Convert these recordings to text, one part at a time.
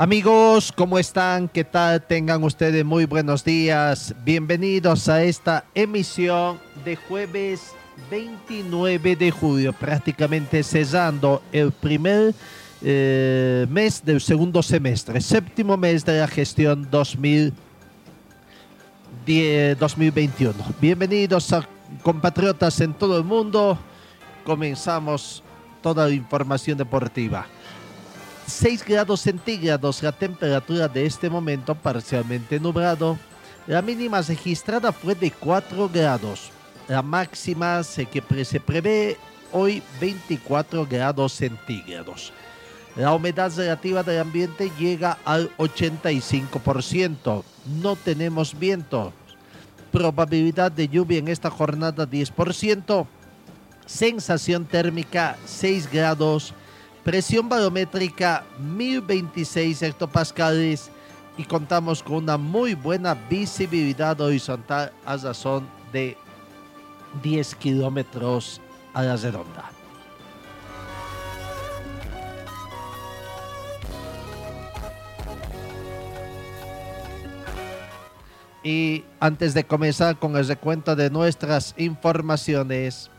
Amigos, ¿cómo están? ¿Qué tal? Tengan ustedes muy buenos días. Bienvenidos a esta emisión de jueves 29 de julio, prácticamente cesando el primer eh, mes del segundo semestre, séptimo mes de la gestión 2010, 2021. Bienvenidos a compatriotas en todo el mundo. Comenzamos toda la información deportiva. 6 grados centígrados la temperatura de este momento parcialmente nublado. La mínima registrada fue de 4 grados. La máxima se, que se prevé hoy 24 grados centígrados. La humedad relativa del ambiente llega al 85%. No tenemos viento. Probabilidad de lluvia en esta jornada 10%. Sensación térmica 6 grados. Presión barométrica 1026 hectopascales y contamos con una muy buena visibilidad horizontal a razón de 10 kilómetros a la redonda. Y antes de comenzar con el recuento de nuestras informaciones,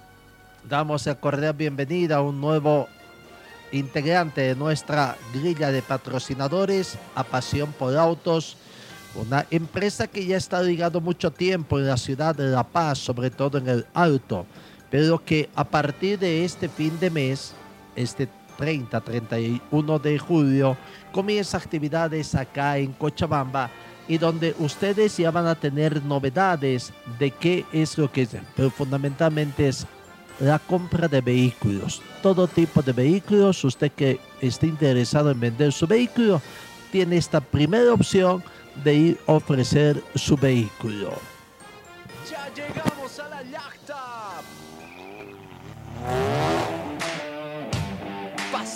damos a cordial bienvenida a un nuevo integrante de nuestra grilla de patrocinadores, a Pasión por Autos, una empresa que ya está ligado mucho tiempo en la ciudad de La Paz, sobre todo en el Alto, pero que a partir de este fin de mes, este 30, 31 de julio, comienza actividades acá en Cochabamba y donde ustedes ya van a tener novedades de qué es lo que es, pero fundamentalmente es la compra de vehículos. Todo tipo de vehículos. Usted que esté interesado en vender su vehículo, tiene esta primera opción de ir a ofrecer su vehículo. Ya llegamos a la.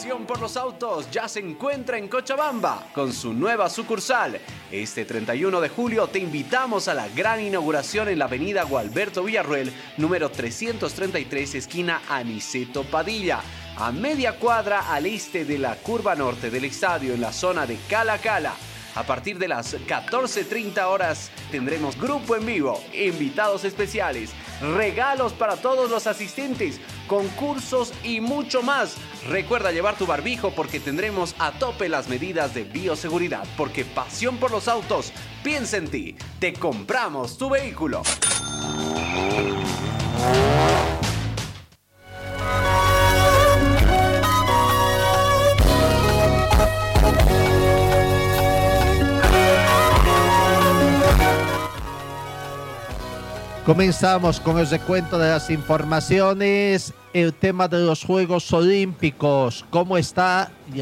Por los autos ya se encuentra en Cochabamba con su nueva sucursal. Este 31 de julio te invitamos a la gran inauguración en la avenida Gualberto Villarruel, número 333, esquina Aniceto Padilla. A media cuadra al este de la curva norte del estadio en la zona de Cala Cala. A partir de las 14.30 horas tendremos grupo en vivo, invitados especiales, regalos para todos los asistentes, concursos y mucho más. Recuerda llevar tu barbijo porque tendremos a tope las medidas de bioseguridad, porque pasión por los autos, piensa en ti, te compramos tu vehículo. Comenzamos con el recuento de las informaciones. El tema de los Juegos Olímpicos. ¿Cómo está? Y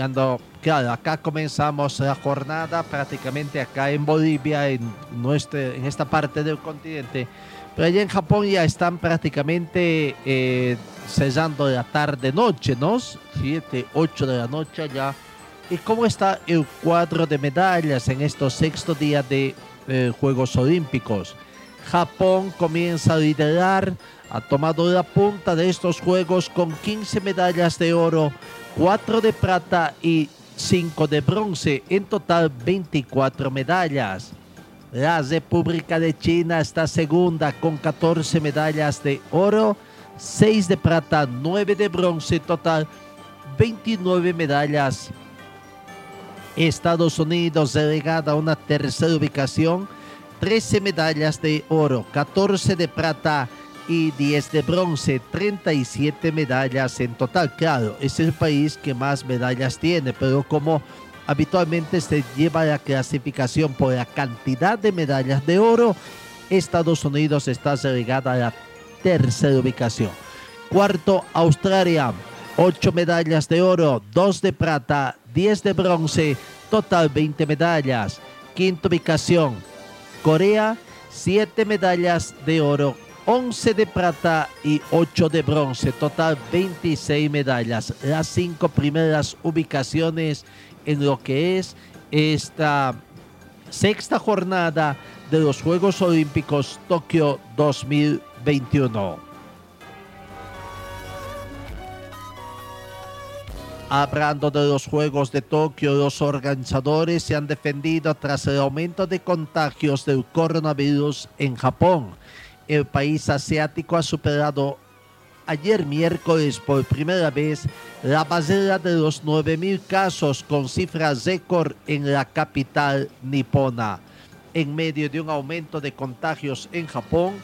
claro, acá comenzamos la jornada prácticamente acá en Bolivia, en, nuestra, en esta parte del continente. Pero allá en Japón ya están prácticamente eh, cesando la tarde-noche, ¿no? 7, 8 de la noche ya. ¿Y cómo está el cuadro de medallas en estos sexto días de eh, Juegos Olímpicos? Japón comienza a liderar, ha tomado la punta de estos Juegos con 15 medallas de oro, 4 de plata y 5 de bronce, en total 24 medallas. La República de China está segunda con 14 medallas de oro, 6 de plata, 9 de bronce, total 29 medallas. Estados Unidos relegada a una tercera ubicación, 13 medallas de oro, 14 de plata y 10 de bronce, 37 medallas en total. Claro, es el país que más medallas tiene, pero como habitualmente se lleva la clasificación por la cantidad de medallas de oro, Estados Unidos está relegada a la tercera ubicación. Cuarto, Australia, 8 medallas de oro, 2 de plata, 10 de bronce, total 20 medallas. Quinta ubicación, Corea, 7 medallas de oro, 11 de plata y 8 de bronce, total 26 medallas. Las cinco primeras ubicaciones en lo que es esta sexta jornada de los Juegos Olímpicos Tokio 2021. Hablando de los Juegos de Tokio, los organizadores se han defendido tras el aumento de contagios del coronavirus en Japón. El país asiático ha superado ayer miércoles por primera vez la barrera de los 9.000 casos con cifras récord en la capital nipona. En medio de un aumento de contagios en Japón,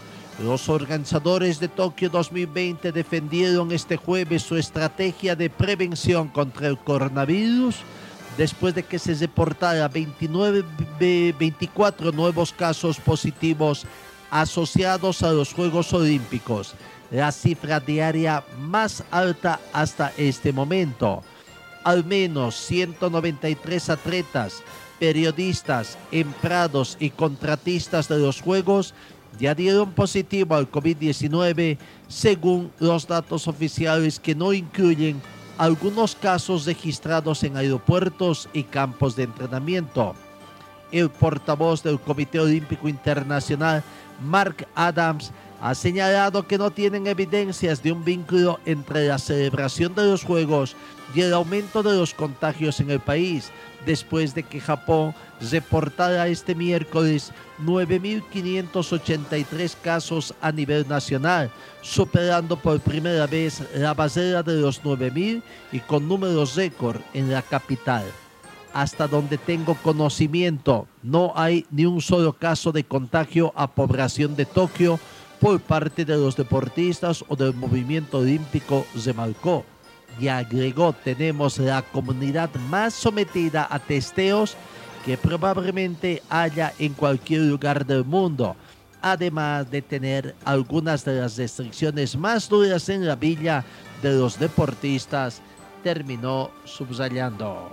los organizadores de Tokio 2020 defendieron este jueves su estrategia de prevención contra el coronavirus después de que se reportara 29, 24 nuevos casos positivos asociados a los Juegos Olímpicos, la cifra diaria más alta hasta este momento. Al menos 193 atletas, periodistas, empleados y contratistas de los Juegos ya dieron positivo al COVID-19 según los datos oficiales que no incluyen algunos casos registrados en aeropuertos y campos de entrenamiento. El portavoz del Comité Olímpico Internacional, Mark Adams, ha señalado que no tienen evidencias de un vínculo entre la celebración de los Juegos y el aumento de los contagios en el país, después de que Japón reportara este miércoles 9.583 casos a nivel nacional, superando por primera vez la barrera de los 9.000 y con números récord en la capital. Hasta donde tengo conocimiento, no hay ni un solo caso de contagio a población de Tokio por parte de los deportistas o del movimiento olímpico, remarcó. Y agregó, tenemos la comunidad más sometida a testeos que probablemente haya en cualquier lugar del mundo, además de tener algunas de las restricciones más duras en la villa de los deportistas, terminó subrayando.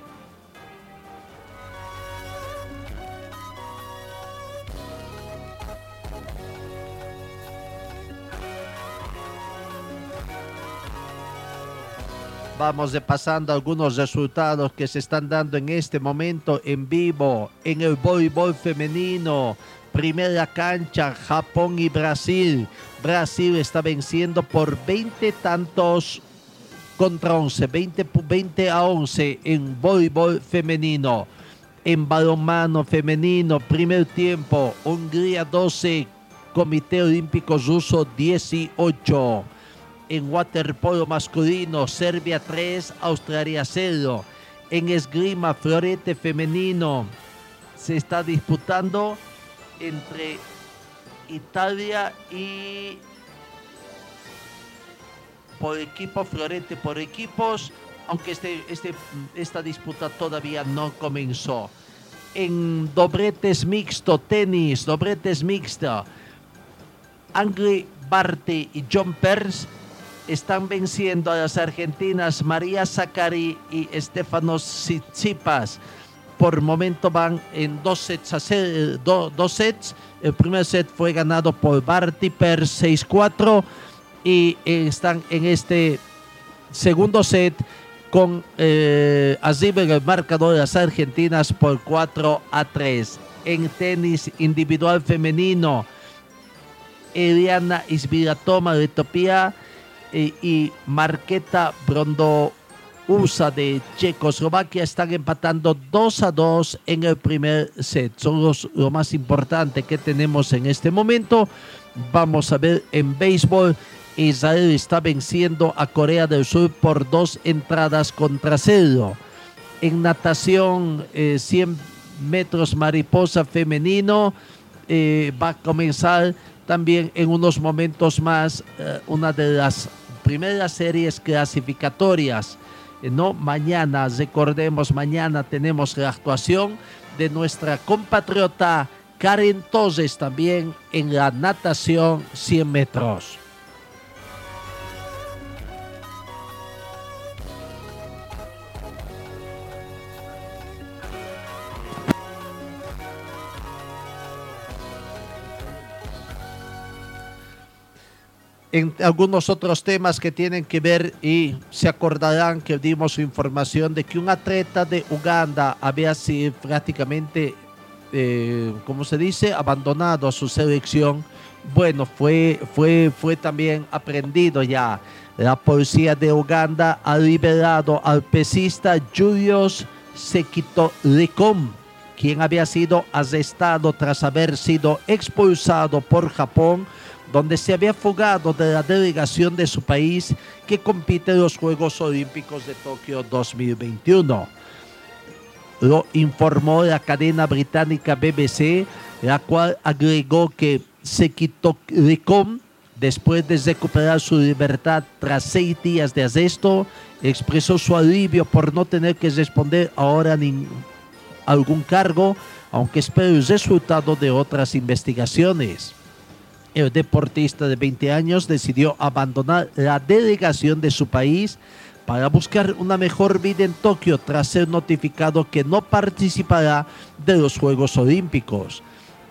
Vamos repasando algunos resultados que se están dando en este momento en vivo en el voleibol femenino. Primera cancha, Japón y Brasil. Brasil está venciendo por 20 tantos contra 11, 20, 20 a 11 en voleibol femenino. En balonmano femenino, primer tiempo, Hungría 12, Comité Olímpico Ruso 18 en waterpolo masculino, Serbia 3, Australia 0. En esgrima, florete femenino, se está disputando entre Italia y por equipo, florete por equipos, aunque este, este, esta disputa todavía no comenzó. En dobretes mixto, tenis, dobretes mixto, Angry Barty y John Pearce están venciendo a las argentinas María Zacari y Estefano Tsitsipas. Por momento van en dos sets, dos sets. El primer set fue ganado por Barty per 6-4 y están en este segundo set con eh, el marcador de las argentinas por 4 a 3. En tenis individual femenino, Eliana Isbiratoma de Etopía y Marqueta Brondo USA de Checoslovaquia están empatando 2 a 2 en el primer set. Son los, lo más importante que tenemos en este momento. Vamos a ver en béisbol. Israel está venciendo a Corea del Sur por dos entradas contra cero. En natación, 100 eh, metros mariposa femenino eh, va a comenzar también en unos momentos más eh, una de las primeras series clasificatorias. Eh, no, mañana, recordemos, mañana tenemos la actuación de nuestra compatriota Karen Toses también en la natación 100 metros. En algunos otros temas que tienen que ver y se acordarán que dimos información de que un atleta de Uganda había sido prácticamente, eh, como se dice, abandonado a su selección. Bueno, fue, fue, fue también aprendido ya. La policía de Uganda ha liberado al pesista Julius Sekito Lecom, quien había sido arrestado tras haber sido expulsado por Japón donde se había fugado de la delegación de su país que compite en los Juegos Olímpicos de Tokio 2021. Lo informó la cadena británica BBC, la cual agregó que se quitó Lecom después de recuperar su libertad tras seis días de arresto, expresó su alivio por no tener que responder ahora ni algún cargo, aunque espera el resultado de otras investigaciones el deportista de 20 años decidió abandonar la delegación de su país para buscar una mejor vida en Tokio tras ser notificado que no participará de los Juegos Olímpicos.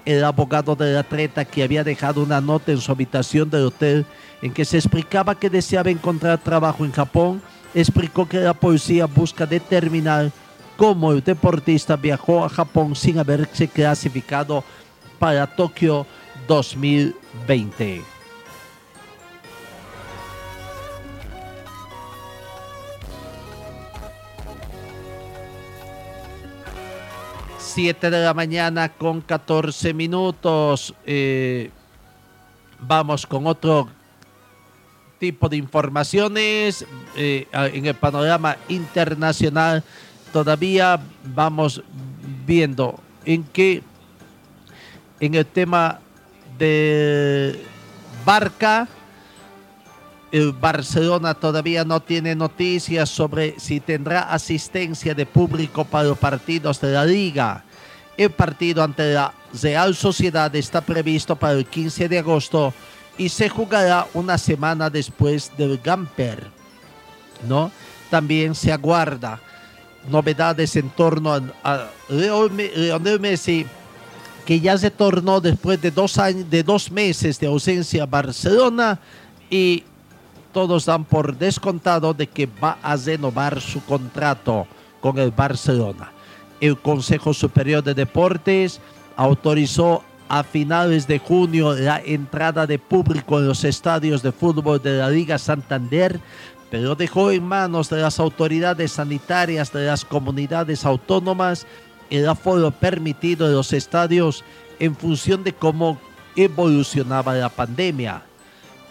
El abogado del atleta que había dejado una nota en su habitación del hotel en que se explicaba que deseaba encontrar trabajo en Japón, explicó que la policía busca determinar cómo el deportista viajó a Japón sin haberse clasificado para Tokio 2020. Siete de la mañana con 14 minutos. Eh, vamos con otro tipo de informaciones eh, en el panorama internacional. Todavía vamos viendo en qué en el tema de Barca. El Barcelona todavía no tiene noticias sobre si tendrá asistencia de público para los partidos de la liga. El partido ante la Real Sociedad está previsto para el 15 de agosto y se jugará una semana después del Gamper. ¿no? También se aguarda novedades en torno a, a Lionel Messi que ya se tornó después de dos, años, de dos meses de ausencia a Barcelona y todos dan por descontado de que va a renovar su contrato con el Barcelona. El Consejo Superior de Deportes autorizó a finales de junio la entrada de público en los estadios de fútbol de la Liga Santander, pero dejó en manos de las autoridades sanitarias de las comunidades autónomas el aforo permitido de los estadios en función de cómo evolucionaba la pandemia.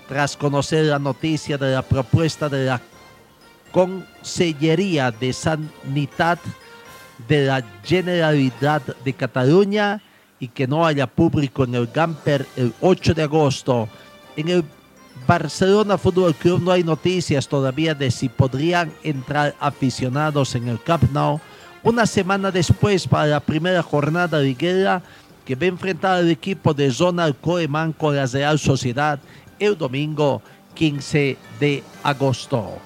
Tras conocer la noticia de la propuesta de la Consellería de Sanidad de la Generalidad de Cataluña y que no haya público en el Gamper el 8 de agosto, en el Barcelona Fútbol Club no hay noticias todavía de si podrían entrar aficionados en el Camp Nou una semana después para la primera jornada de guerra que va a enfrentar al equipo de Zonal Coeman con la Real Sociedad el domingo 15 de agosto.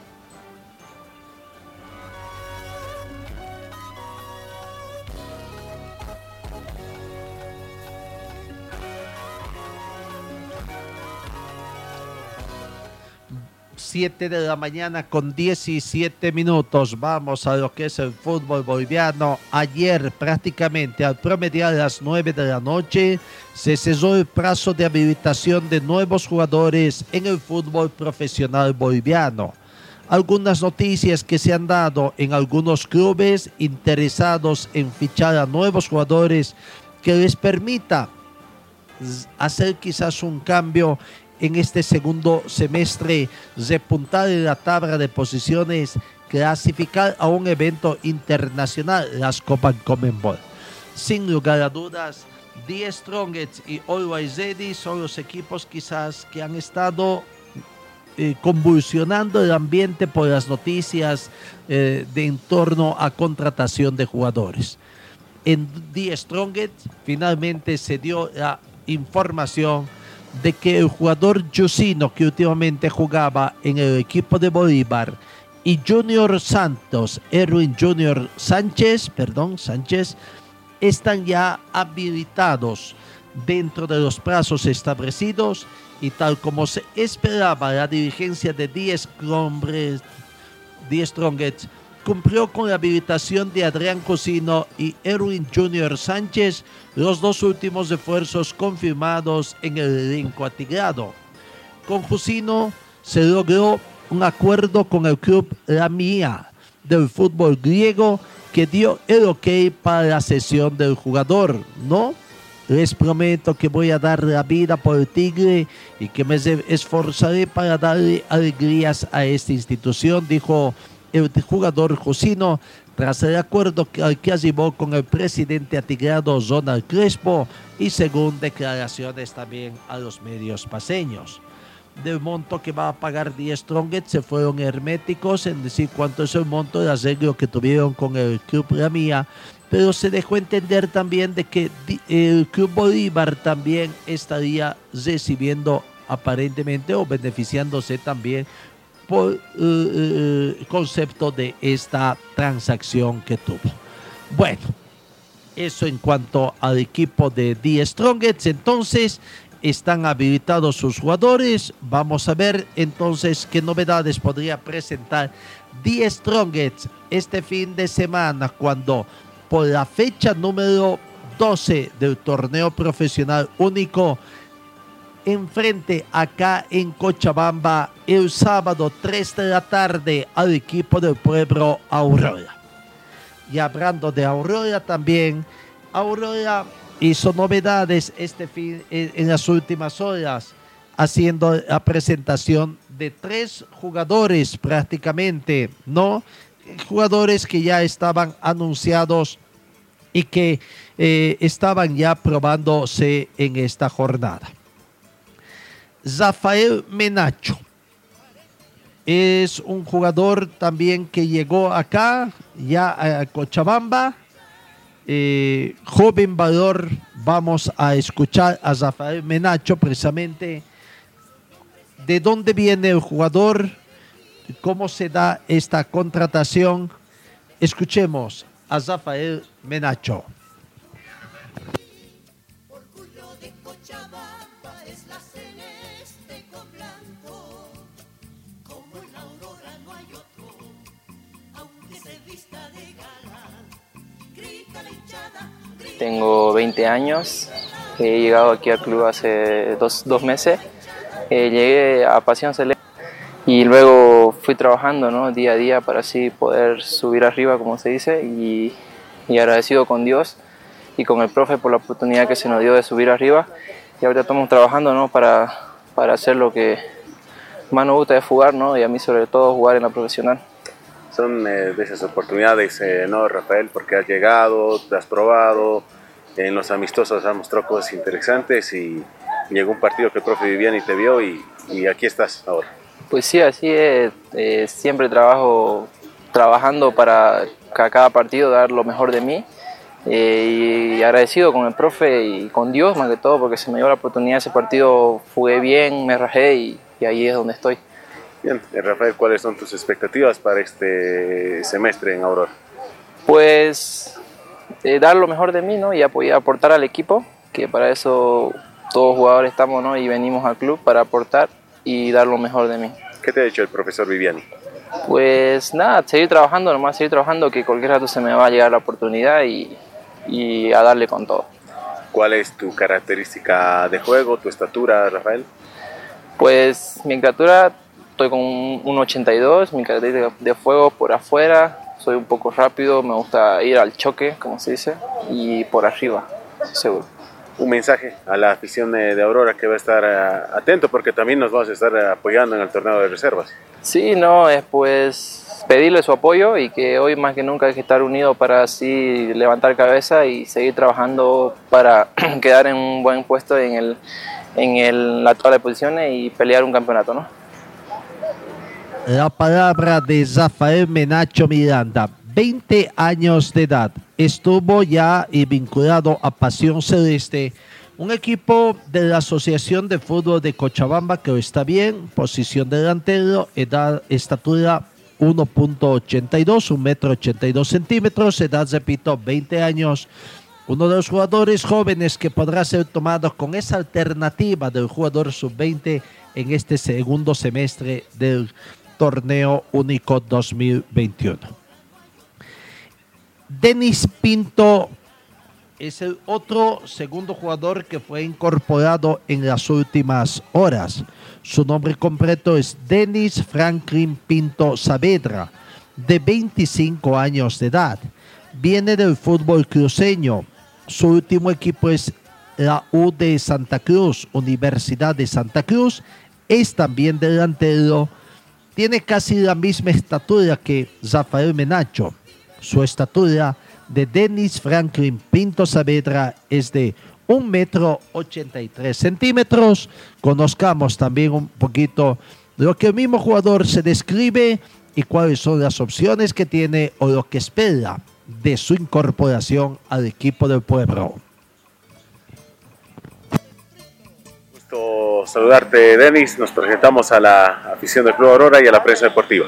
7 de la mañana con 17 minutos. Vamos a lo que es el fútbol boliviano. Ayer prácticamente al promediar las 9 de la noche se cesó el plazo de habilitación de nuevos jugadores en el fútbol profesional boliviano. Algunas noticias que se han dado en algunos clubes interesados en fichar a nuevos jugadores que les permita hacer quizás un cambio en este segundo semestre, repuntar en la tabla de posiciones, clasificar a un evento internacional, las Copas Comenbol. Sin lugar a dudas, The Strongest y Always Ready son los equipos quizás que han estado eh, convulsionando el ambiente por las noticias eh, de en torno a contratación de jugadores. En The Strongest finalmente se dio la información de que el jugador Jusino que últimamente jugaba en el equipo de Bolívar y Junior Santos, Erwin Junior Sánchez, perdón, Sánchez, están ya habilitados dentro de los plazos establecidos y tal como se esperaba la dirigencia de 10 Strongets cumplió con la habilitación de Adrián Cosino y Erwin Junior Sánchez, los dos últimos esfuerzos confirmados en el elenco atigrado. Con Cosino se logró un acuerdo con el club La Mía del fútbol griego que dio el ok para la sesión del jugador, ¿no? Les prometo que voy a dar la vida por el Tigre y que me esforzaré para darle alegrías a esta institución, dijo el jugador Josino tras el acuerdo que, que con el presidente atigrado Zonal Crespo y según declaraciones también a los medios paseños. Del monto que va a pagar Die Stronget se fueron herméticos en decir cuánto es el monto de arreglo que tuvieron con el Club La Mía, pero se dejó entender también de que el Club Bolívar también estaría recibiendo aparentemente o beneficiándose también por el eh, eh, concepto de esta transacción que tuvo. Bueno, eso en cuanto al equipo de Die Strongets. Entonces, están habilitados sus jugadores. Vamos a ver entonces qué novedades podría presentar The Strongest este fin de semana cuando por la fecha número 12 del torneo profesional único enfrente acá en Cochabamba el sábado 3 de la tarde al equipo del pueblo Aurora. Y hablando de Aurora también, Aurora hizo novedades este fin, en las últimas horas, haciendo la presentación de tres jugadores prácticamente, ¿no? Jugadores que ya estaban anunciados y que eh, estaban ya probándose en esta jornada. Rafael Menacho es un jugador también que llegó acá, ya a Cochabamba, eh, joven valor, vamos a escuchar a Rafael Menacho precisamente de dónde viene el jugador, cómo se da esta contratación. Escuchemos a Rafael Menacho. Tengo 20 años, he llegado aquí al club hace dos, meses. Eh, llegué a Pasión Celeste y luego fui trabajando ¿no? día a día para así poder subir arriba, como se dice, y, y, agradecido con Dios y con el profe por la oportunidad que se nos dio de subir arriba. Y ahorita estamos trabajando ¿no? para, para hacer lo que más nos gusta de jugar, ¿no? y a mí sobre todo jugar en la profesional son eh, de esas oportunidades, eh, ¿no, Rafael? Porque has llegado, te has probado, en los amistosos has mostrado interesantes y llegó un partido que el profe Viviani te vio y, y aquí estás ahora. Pues sí, así es. Eh, siempre trabajo trabajando para cada partido dar lo mejor de mí. y agradecido con el profe y con Dios más que todo porque se me dio la oportunidad ese partido, jugué bien, me rajé y, y ahí es donde estoy. Bien, eh, Rafael, ¿cuáles son tus expectativas para este semestre en Aurora? Pues eh, dar lo mejor de mí ¿no? y apoyar, aportar al equipo, que para eso todos jugadores estamos ¿no? y venimos al club para aportar y dar lo mejor de mí. ¿Qué te ha dicho el profesor Viviani? Pues nada, seguir trabajando, nomás seguir trabajando, que cualquier rato se me va a llegar la oportunidad y, y a darle con todo. ¿Cuál es tu característica de juego, tu estatura, Rafael? Pues mi estatura estoy con un 82, mi característica de fuego por afuera, soy un poco rápido, me gusta ir al choque, como se dice, y por arriba, seguro. Un mensaje a la afición de, Aurora que va a estar eh, atento porque también nos vamos a estar apoyando en el torneo de reservas. Sí, no, es pues pedirle su apoyo y que hoy más que nunca hay que estar unido para así levantar cabeza y seguir trabajando para quedar en un buen puesto en, el, en el, la tabla de posiciones y pelear un campeonato, ¿no? La palabra de Rafael Menacho Miranda. 20 años de edad. Estuvo ya vinculado a Pasión Celeste, un equipo de la Asociación de Fútbol de Cochabamba que está bien, posición delantero, edad, estatura 1.82, un metro 82 centímetros, edad, repito, 20 años. uno de los jugadores jóvenes que podrá ser tomado con esa alternativa del jugador sub-20 en este segundo semestre del torneo único 2021. Denis Pinto es el otro segundo jugador que fue incorporado en las últimas horas. Su nombre completo es Denis Franklin Pinto Saavedra, de 25 años de edad. Viene del fútbol cruceño. Su último equipo es la U de Santa Cruz, Universidad de Santa Cruz. Es también delantero. Tiene casi la misma estatura que Zafael Menacho. Su estatura de Denis Franklin Pinto Saavedra es de 1 metro 83 centímetros. Conozcamos también un poquito lo que el mismo jugador se describe y cuáles son las opciones que tiene o lo que espera de su incorporación al equipo del pueblo. Gusto saludarte, Denis. Nos presentamos a la afición del Club Aurora y a la prensa deportiva.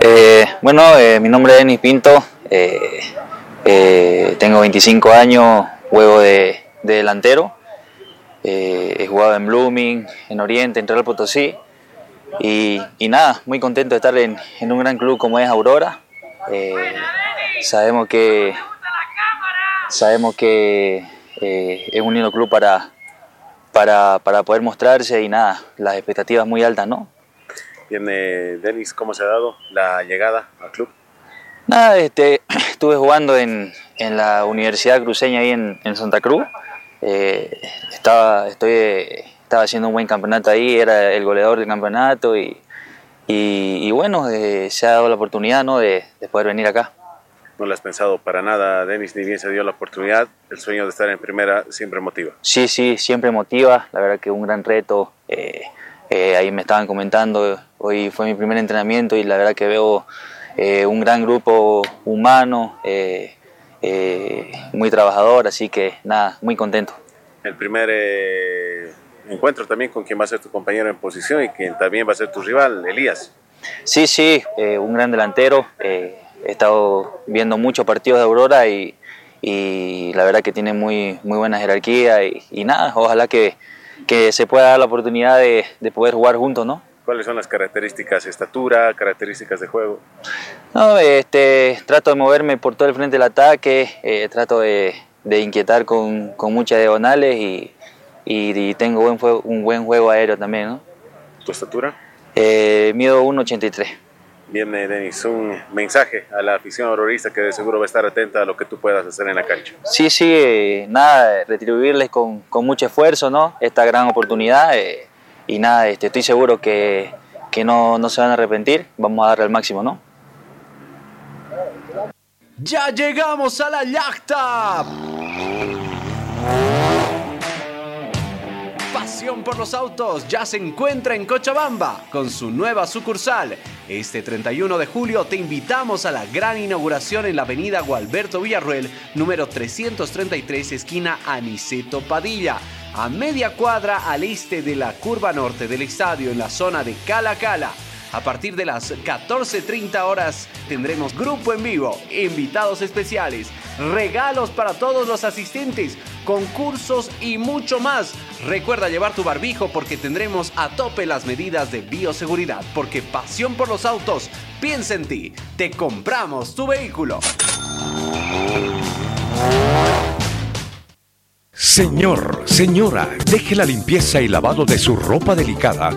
Eh, bueno, eh, mi nombre es Denis Pinto. Eh, tengo 25 años, juego de, de delantero. He jugado en Blooming, en Oriente, en Real Potosí. Y, nada, muy contento de estar en, un gran club como es Aurora. Sabemos que, sabemos que es un lindo club para, para, para poder mostrarse y nada, las expectativas muy altas, ¿no? Bien, eh, Denis, ¿cómo se ha dado la llegada al club? Nada, este, estuve jugando en, en la Universidad Cruceña ahí en, en Santa Cruz. Eh, estaba, estoy, estaba haciendo un buen campeonato ahí, era el goleador del campeonato y, y, y bueno, eh, se ha dado la oportunidad ¿no? de, de poder venir acá. No lo has pensado para nada, Denis, ni bien se dio la oportunidad. El sueño de estar en primera siempre motiva. Sí, sí, siempre motiva, la verdad que un gran reto. eh, eh, ahí me estaban comentando, hoy fue mi primer entrenamiento y la verdad que veo eh, un gran grupo humano, muy trabajador, así que nada, muy contento. El primer encuentro también con quien va a ser tu compañero en posición y quien también va a ser tu rival, Elías. Sí, sí, eh, un gran delantero. eh, he estado viendo muchos partidos de Aurora y, y la verdad que tiene muy, muy buena jerarquía y, y nada, ojalá que, que se pueda dar la oportunidad de, de poder jugar juntos, ¿no? ¿Cuáles son las características, estatura, características de juego? No, este, trato de moverme por todo el frente del ataque, eh, trato de, de inquietar con, con muchas diagonales y, y, y tengo buen fuego- un buen juego aéreo también, ¿no? ¿Tu estatura? Eh, mido 1.83. Bien, eh, Denis, un mensaje a la afición aurorista que de seguro va a estar atenta a lo que tú puedas hacer en la cancha. Sí, sí, eh, nada, retribuirles con, con mucho esfuerzo, ¿no? Esta gran oportunidad eh, y nada, este, estoy seguro que, que no, no se van a arrepentir, vamos a darle el máximo, ¿no? ¡Ya llegamos a la yacta! Pasión por los autos ya se encuentra en Cochabamba con su nueva sucursal. Este 31 de julio te invitamos a la gran inauguración en la avenida Gualberto Villarruel, número 333, esquina Aniceto Padilla, a media cuadra al este de la curva norte del estadio en la zona de Cala Cala. A partir de las 14.30 horas tendremos grupo en vivo, invitados especiales, regalos para todos los asistentes, concursos y mucho más. Recuerda llevar tu barbijo porque tendremos a tope las medidas de bioseguridad, porque pasión por los autos, piensa en ti, te compramos tu vehículo. Señor, señora, deje la limpieza y lavado de su ropa delicada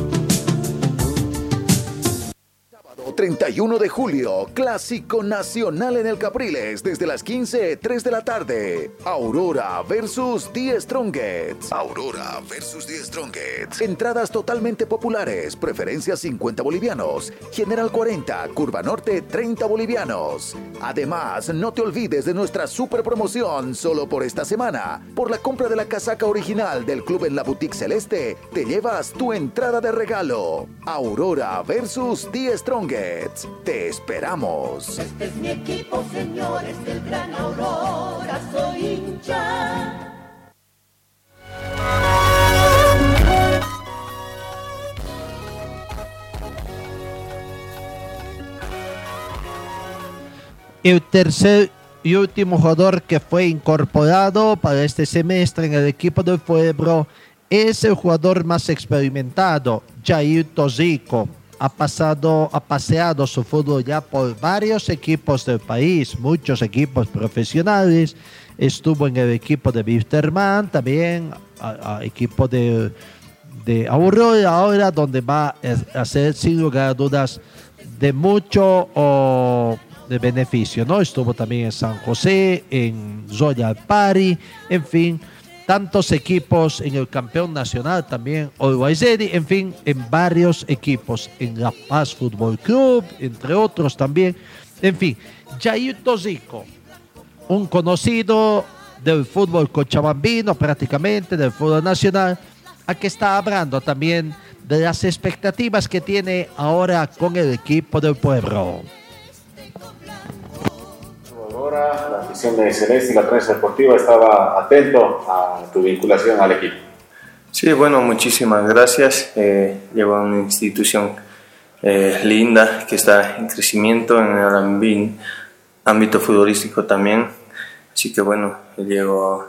31 de julio, Clásico Nacional en el Capriles desde las 15, 3 de la tarde. Aurora versus The Strongets. Aurora versus The Strongets. Entradas totalmente populares, preferencia 50 bolivianos, General 40, Curva Norte 30 bolivianos. Además, no te olvides de nuestra super promoción solo por esta semana. Por la compra de la casaca original del club en la boutique celeste, te llevas tu entrada de regalo. Aurora versus The Strongets. Te esperamos. Este es mi equipo, señores del Gran Aurora, soy hincha. El tercer y último jugador que fue incorporado para este semestre en el equipo del Pueblo es el jugador más experimentado, Jair Tozico. Ha pasado, ha paseado su fútbol ya por varios equipos del país, muchos equipos profesionales. Estuvo en el equipo de Wisterman, también equipo de, de Aurora, ahora donde va a ser sin lugar a dudas de mucho oh, de beneficio, ¿no? Estuvo también en San José, en Zoya Pari, en fin, tantos equipos en el campeón nacional también, Olwaizeri, en fin, en varios equipos, en La Paz Fútbol Club, entre otros también, en fin, Jair Tozico, un conocido del fútbol cochabambino prácticamente, del fútbol nacional, a que está hablando también de las expectativas que tiene ahora con el equipo del pueblo. Ahora la afición de Celeste y la prensa deportiva estaba atento a tu vinculación al equipo. Sí, bueno, muchísimas gracias. Eh, llevo a una institución eh, linda que está en crecimiento en el ámbito futbolístico también. Así que bueno, llego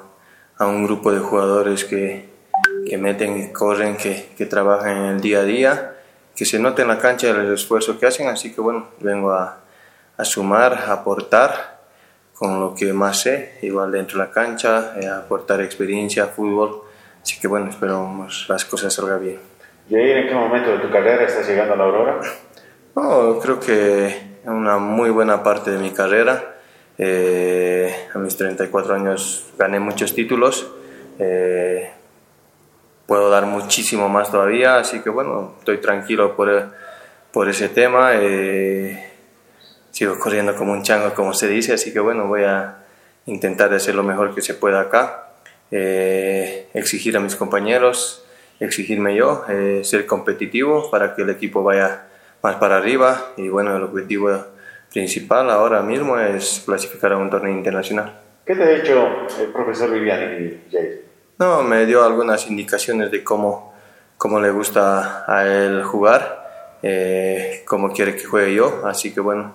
a, un grupo de jugadores que, que meten corren, que, que trabajan en el día a día, que se nota en la cancha el esfuerzo que hacen. Así que bueno, vengo a, a sumar, a aportar con lo que más sé, igual dentro de la cancha, eh, aportar experiencia, fútbol. Así que bueno, esperamos las cosas salgan bien. Jair, ¿en qué momento de tu carrera estás llegando a la Aurora? No, creo que una muy buena parte de mi carrera. Eh, a mis 34 años gané muchos títulos. Eh, puedo dar muchísimo más todavía, así que bueno, estoy tranquilo por, por ese tema. Eh, sigo corriendo como un chango, como se dice, así que bueno, voy a intentar hacer lo mejor que se pueda acá. Eh, exigir a mis compañeros, exigirme yo, eh, ser competitivo para que el equipo vaya más para arriba y bueno, el objetivo principal ahora mismo es clasificar a un torneo internacional. ¿Qué te ha dicho el profesor Viviani? No, me dio algunas indicaciones de cómo, cómo le gusta a él jugar, eh, cómo quiere que juegue yo, así que bueno,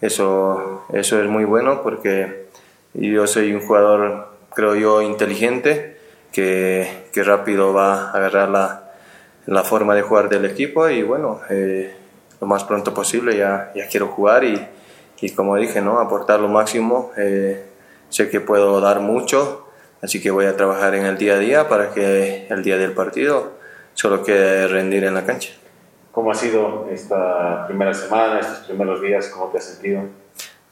eso, eso es muy bueno porque yo soy un jugador, creo yo, inteligente, que, que rápido va a agarrar la, la forma de jugar del equipo y bueno, eh, lo más pronto posible ya, ya quiero jugar y, y como dije, ¿no? aportar lo máximo. Eh, sé que puedo dar mucho, así que voy a trabajar en el día a día para que el día del partido solo quede rendir en la cancha. ¿Cómo ha sido esta primera semana, estos primeros días? ¿Cómo te has sentido?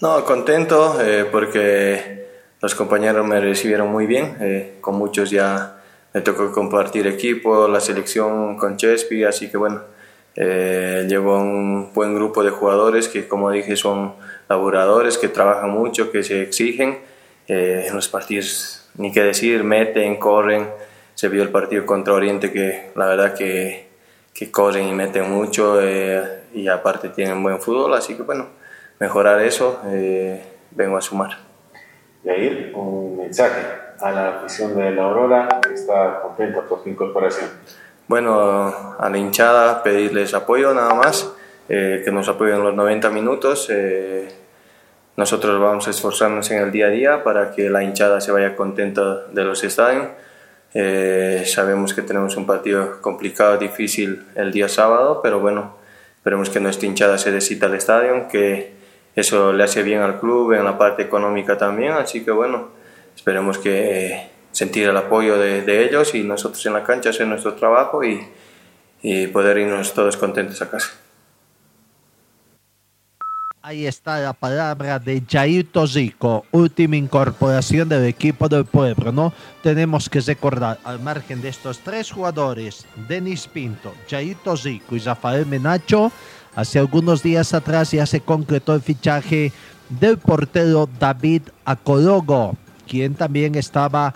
No, contento eh, porque los compañeros me recibieron muy bien. eh, con muchos ya me tocó compartir equipo, la selección con Chespi, así que bueno, eh, llevo un buen grupo de jugadores que, como dije, son laboradores, que trabajan mucho, que se exigen. Eh, en los partidos, ni qué decir, meten, corren. Se vio el partido contra Oriente que la verdad que, que corren y meten mucho eh, y aparte tienen buen fútbol, así que bueno, mejorar eso, eh, vengo a sumar. Jair, un mensaje a la afición de la Aurora que está contenta por tu incorporación. Bueno, a la hinchada pedirles apoyo nada más, eh, que nos apoyen los 90 minutos. nosotros vamos a esforzarnos en el día a día para que la hinchada se vaya contenta de los estadios. Eh, sabemos que tenemos un partido complicado, difícil el día sábado, pero bueno, esperemos que nuestra hinchada se decita al estadio, que eso le hace bien al club, en la parte económica también, así que bueno, esperemos que eh, sentir el apoyo de, de ellos y nosotros en la cancha hacer nuestro trabajo y, y poder irnos todos contentos a casa. Ahí está la palabra de Jair Tosico, última incorporación del equipo del pueblo, ¿no? Tenemos que recordar, al margen de estos tres jugadores, Denis Pinto, Jair Tosico y Rafael Menacho, hace algunos días atrás ya se concretó el fichaje del portero David Acologo, quien también estaba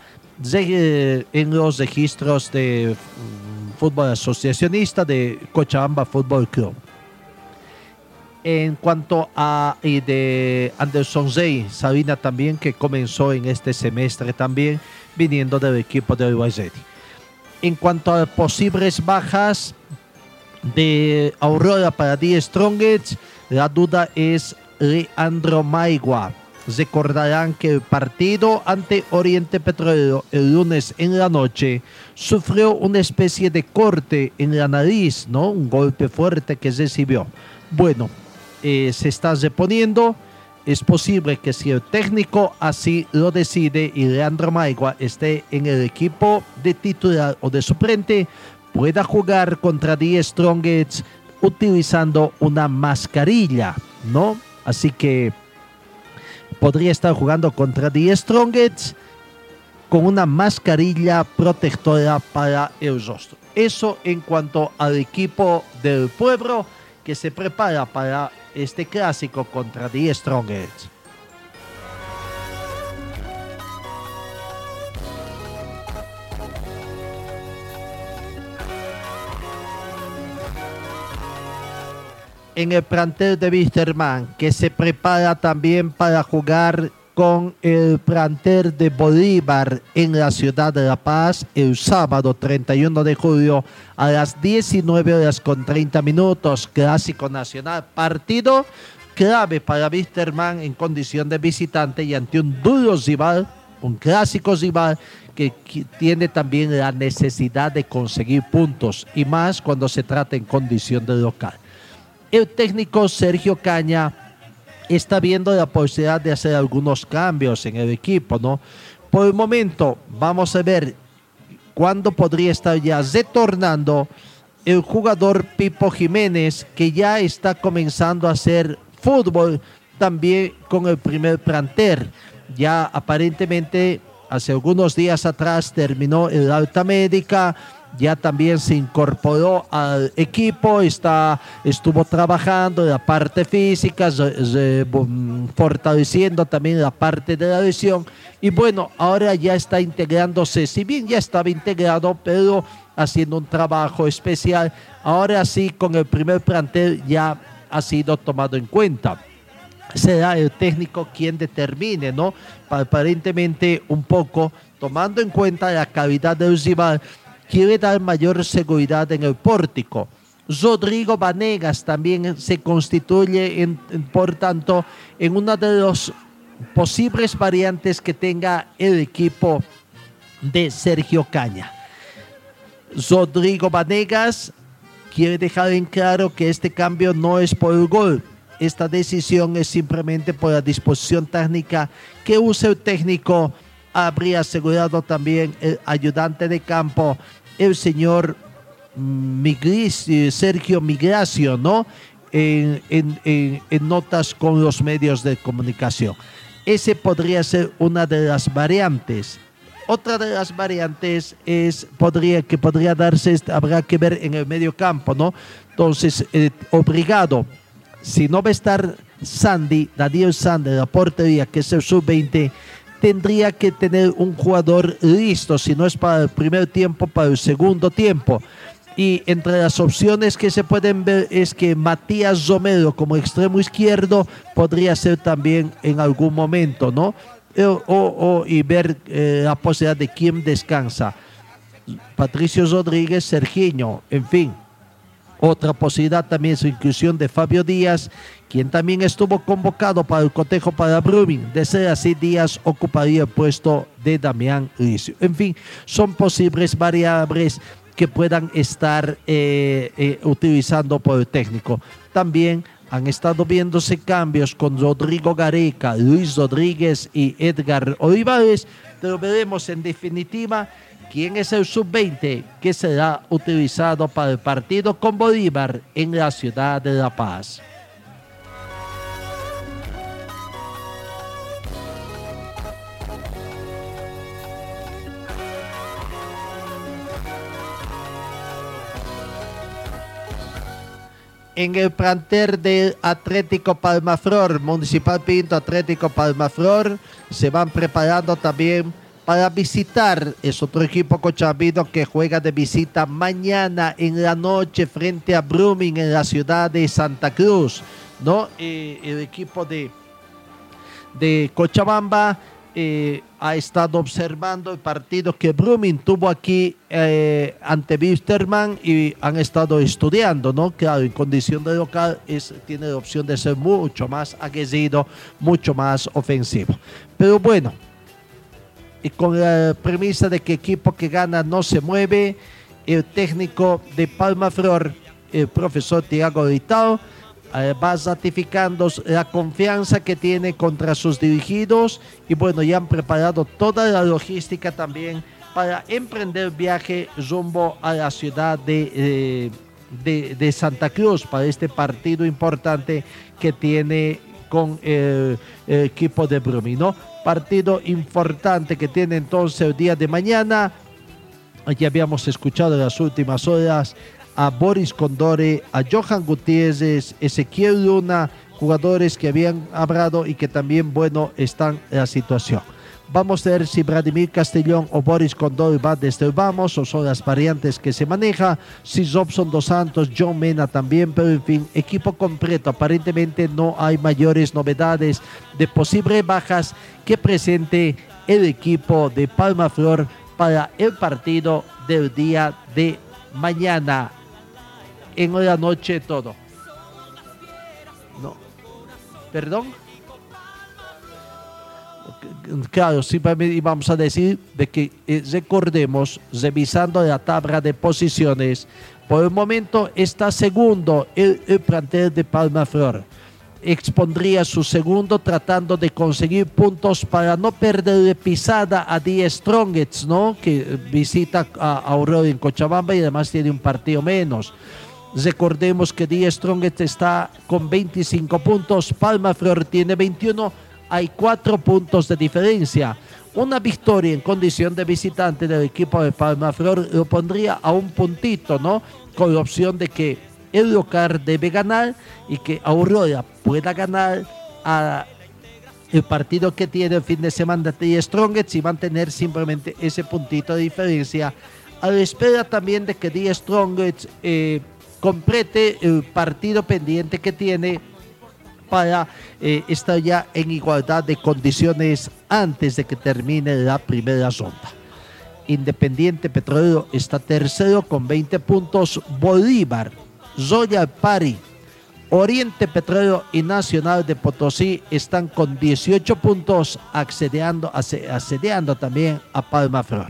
re- en los registros de mm, fútbol asociacionista de Cochabamba Fútbol Club. En cuanto a de Anderson Zey, Sabina también, que comenzó en este semestre también, viniendo del equipo de Uruguayeti. En cuanto a posibles bajas de Aurora para Die Strongets, la duda es Leandro Maigua. Recordarán que el partido ante Oriente Petrolero el lunes en la noche sufrió una especie de corte en la nariz, ¿no? Un golpe fuerte que recibió. Bueno, eh, se está reponiendo. Es posible que si el técnico así lo decide y Leandro Maigua esté en el equipo de titular o de suplente, pueda jugar contra Die Strongets utilizando una mascarilla, ¿no? Así que podría estar jugando contra Die Strongets con una mascarilla protectora para el rostro. Eso en cuanto al equipo del pueblo que se prepara para este clásico contra Die Strongets. en el plantel de Wisterman, que se prepara también para jugar con el plantel de Bolívar en la ciudad de La Paz el sábado 31 de julio a las 19 horas con 30 minutos. Clásico Nacional, partido clave para Wisterman en condición de visitante y ante un duro rival, un clásico rival que tiene también la necesidad de conseguir puntos y más cuando se trata en condición de local el técnico Sergio Caña está viendo la posibilidad de hacer algunos cambios en el equipo, ¿no? Por el momento, vamos a ver cuándo podría estar ya retornando el jugador Pipo Jiménez, que ya está comenzando a hacer fútbol también con el primer planter. Ya aparentemente hace algunos días atrás terminó el alta médica, ya también se incorporó al equipo, está, estuvo trabajando la parte física, fortaleciendo también la parte de la lesión. Y bueno, ahora ya está integrándose, si bien ya estaba integrado, pero haciendo un trabajo especial, ahora sí con el primer plantel ya ha sido tomado en cuenta será el técnico quien determine, ¿no? Pa- Aparentemente un poco, tomando en cuenta la calidad del rival, quiere dar mayor seguridad en el pórtico. Rodrigo Vanegas también se constituye, por tanto, en una de las posibles variantes que tenga el equipo de Sergio Caña. Rodrigo Vanegas quiere dejar en claro que este cambio no es por el gol. Esta decisión es simplemente por la disposición técnica que usa el técnico. Habría asegurado también el ayudante de campo, el señor Migris- eh, Sergio Migracio, ¿no? En, en- en- notas con los medios de comunicación. Ese podría ser una de las variantes. Otra de las variantes es podría que podría darse habrá que ver en el medio campo, ¿no? Entonces, eh, obligado, si no va a estar Sandy, Daniel Sandy la portería, que es el sub-20, tendría que tener un jugador listo, si no es para el primer tiempo, para el segundo tiempo. Y entre las opciones que se pueden ver es que Matías Romero como extremo izquierdo podría ser también en algún momento, ¿no? Eh, O, y ver eh, la posibilidad de quién descansa. Patricio Rodríguez, Sergiño, en fin. Otra posibilidad también es la inclusión de Fabio Díaz, quien también estuvo convocado para el cotejo para Brumming. De ser así, Díaz ocuparía el puesto de Damián Licio. En fin, son posibles variables que puedan estar eh, eh, utilizando por el técnico. También han estado viéndose cambios con Rodrigo Gareca, Luis Rodríguez y Edgar Olivares, pero veremos en definitiva quién es el sub-20 que será utilizado para el partido con Bolívar en la ciudad de La Paz. En el plantel del Atlético Palmaflor, Municipal Pinto, Atlético Palmaflor, se van preparando también para visitar. Es otro equipo cochabino que juega de visita mañana en la noche frente a Brumming en la ciudad de Santa Cruz. ¿no? Eh, el equipo de, de Cochabamba eh, ha estado observando el partido que Brumming tuvo aquí eh, ante Wisterman y han estado estudiando, ¿no? Claro, en condición de local es, tiene la opción de ser mucho más aguerrido, mucho más ofensivo. Pero bueno, y con la premisa de que equipo que gana no se mueve, el técnico de Palma Flor, el profesor Tiago Ritao, eh, va ratificando la confianza que tiene contra sus dirigidos y bueno, ya han preparado toda la logística también para emprender viaje rumbo a la ciudad de, eh, de, Santa Cruz para este partido importante que tiene con el, el equipo de Brumino. Partido importante que tiene entonces el día de mañana. Aquí habíamos escuchado en las últimas horas a Boris Condore, a Johan Gutiérrez, Ezequiel Luna, jugadores que habían hablado y que también, bueno, están en la situación. Vamos a ver si Vladimir Castellón o Boris Condore va desde el vamos o son las variantes que se maneja. Si Robson Dos Santos, John Mena también, pero en fin, equipo completo. Aparentemente no hay mayores novedades de posibles bajas que presente el equipo de Palma Flor para el partido del día de mañana en la noche todo. No. ¿Perdón? Claro, simplemente íbamos a decir de que eh, recordemos, revisando la tabla de posiciones, por el momento está segundo el, el plantel de Palma Flor. Expondría su segundo tratando de conseguir puntos para no perder pisada a Die Strongets, ¿no? Que visita a Aurora en Cochabamba y además tiene un partido menos. Recordemos que Die Strongest está con 25 puntos, Palma Flor tiene 21, hay 4 puntos de diferencia. Una victoria en condición de visitante del equipo de Palma Flor lo pondría a un puntito, ¿no? Con la opción de que el local debe ganar y que Aurora pueda ganar a el partido que tiene el fin de semana de Strongest y mantener simplemente ese puntito de diferencia. A la espera también de que Die Strongest eh, complete el partido pendiente que tiene para eh, estar ya en igualdad de condiciones antes de que termine la primera ronda. Independiente Petrolero está tercero con 20 puntos. Bolívar, Royal Pari, Oriente Petrolero y Nacional de Potosí están con 18 puntos accediendo, accediendo también a Palma Flor.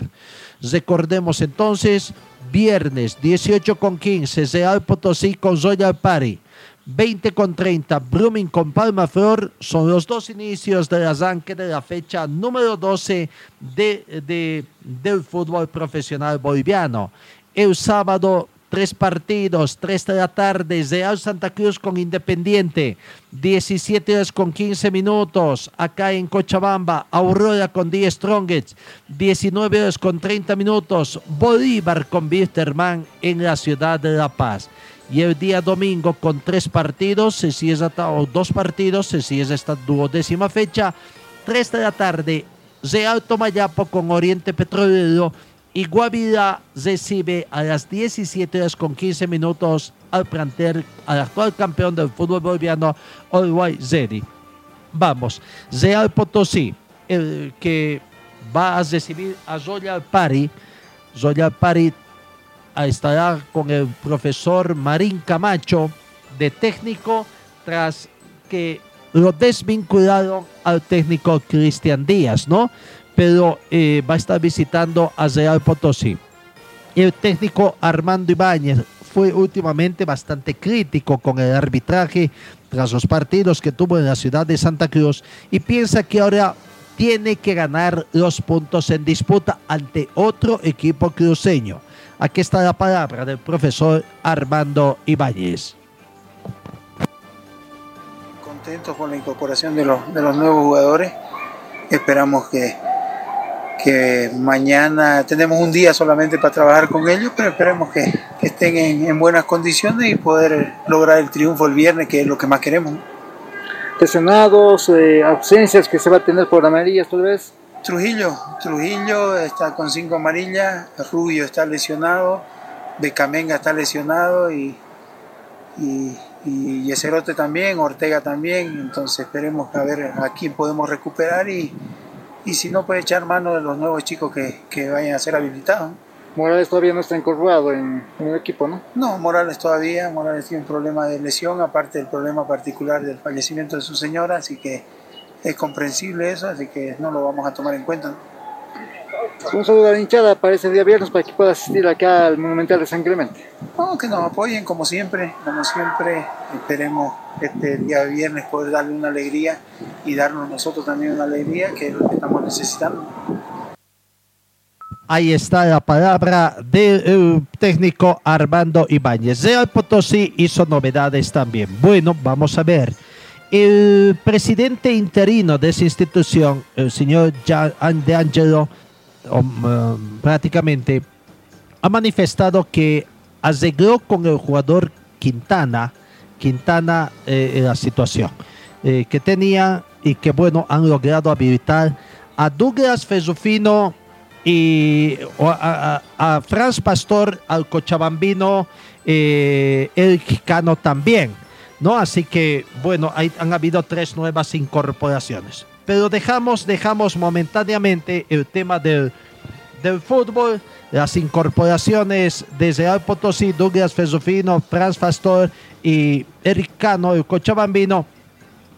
Recordemos entonces, viernes 18 con 15, Real Potosí con Royal Pari. 20 con 30, Brumming con Palma Flor, son los dos inicios del arranque de la fecha número 12 de, de, del fútbol profesional boliviano. El sábado, tres partidos, 3 de la tarde, Real Santa Cruz con Independiente, 17 horas con 15 minutos, acá en Cochabamba, Aurora con 10 Strongets, 19 horas con 30 minutos, Bolívar con Bisterman en la ciudad de La Paz. Y el día domingo con tres partidos, se cierra, o dos partidos, se cierra esta duodécima fecha. 3 de la tarde, Real Tomayapo con Oriente Petrolero y Guavirá recibe a las 17 horas con 15 minutos al plantel, al actual campeón del fútbol boliviano, Uruguay Zeri. Vamos, Real Potosí, el que va a recibir a Royal Pari. Royal Pari estará con el profesor Marín Camacho de técnico tras que lo desvincularon al técnico Cristian Díaz, ¿no? Pero eh, va a estar visitando a Real Potosí. El técnico Armando Ibáñez fue últimamente bastante crítico con el arbitraje tras los partidos que tuvo en la ciudad de Santa Cruz y piensa que ahora tiene que ganar los puntos en disputa ante otro equipo cruceño. Aquí está la palabra del profesor Armando Ibáñez. Contentos con la incorporación de los nuevos jugadores. Esperamos que, que mañana tenemos un día solamente para trabajar con ellos, pero esperemos que, que estén en, en buenas condiciones y poder lograr el triunfo el viernes, que es lo que más queremos. Lesionados, eh, ausencias que se va a tener por amarillas tal vez. Trujillo, Trujillo está con cinco amarillas, Rubio está lesionado, Becamenga está lesionado y, y, y Yeserote también, Ortega también, entonces esperemos a ver a quién podemos recuperar y, y si no puede echar mano de los nuevos chicos que, que vayan a ser habilitados. Morales todavía no está incorporado en, en, el equipo, ¿no? No, Morales todavía, Morales tiene un problema de lesión, aparte del problema particular del fallecimiento de su señora, así que es comprensible eso, así que no lo vamos a tomar en cuenta. Un saludo a la hinchada para ese día viernes para que pueda asistir acá al Monumental de San Clemente. No, que nos apoyen como siempre, como siempre. Esperemos este día viernes poder darle una alegría y darnos nosotros también una alegría que es lo que estamos necesitando. Ahí está la palabra del eh, técnico Armando Ibáñez. Real Potosí hizo novedades también. Bueno, vamos a ver. El presidente interino de esa institución, el señor De Angelo, um, prácticamente ha manifestado que arregló con el jugador Quintana, Quintana eh, la situación eh, que tenía y que bueno, han logrado habilitar a Douglas Fesufino y a, a, Franz Pastor, al Cochabambino, eh, el también. ¿no? Así que, bueno, hay, han habido tres nuevas incorporaciones. Pero dejamos, dejamos momentáneamente el tema del, del fútbol, las incorporaciones de Real Potosí, Douglas Fesufino, Franz Pastor y Eric Cano, el Cochabambino,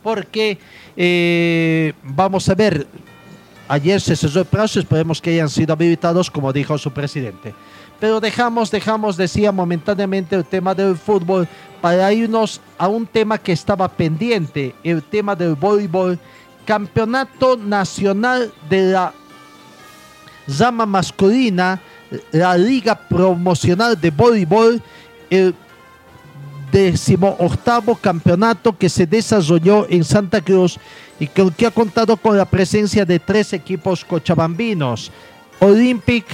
porque eh, vamos a ver, ayer se cesó el plazo, esperemos que hayan sido habilitados, como dijo su presidente. Pero dejamos, dejamos, decía momentáneamente el tema del fútbol. Para irnos a un tema que estaba pendiente, el tema del voleibol, campeonato nacional de la rama masculina, la liga promocional de voleibol, el decimoctavo campeonato que se desarrolló en Santa Cruz y que, que ha contado con la presencia de tres equipos cochabambinos, Olympic,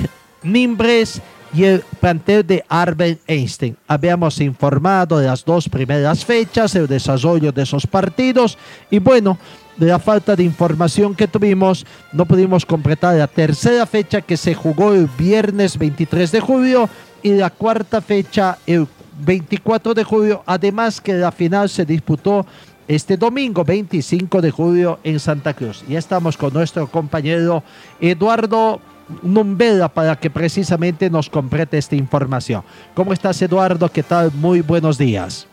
Nimbres y el plantel de Albert Einstein. Habíamos informado de las dos primeras fechas, el desarrollo de esos partidos y bueno, de la falta de información que tuvimos, no pudimos completar la tercera fecha que se jugó el viernes 23 de julio y la cuarta fecha el 24 de julio, además que la final se disputó este domingo 25 de julio en Santa Cruz. Ya estamos con nuestro compañero Eduardo Numbela para que precisamente nos complete esta información. ¿Cómo estás, Eduardo? ¿Qué tal? Muy buenos días.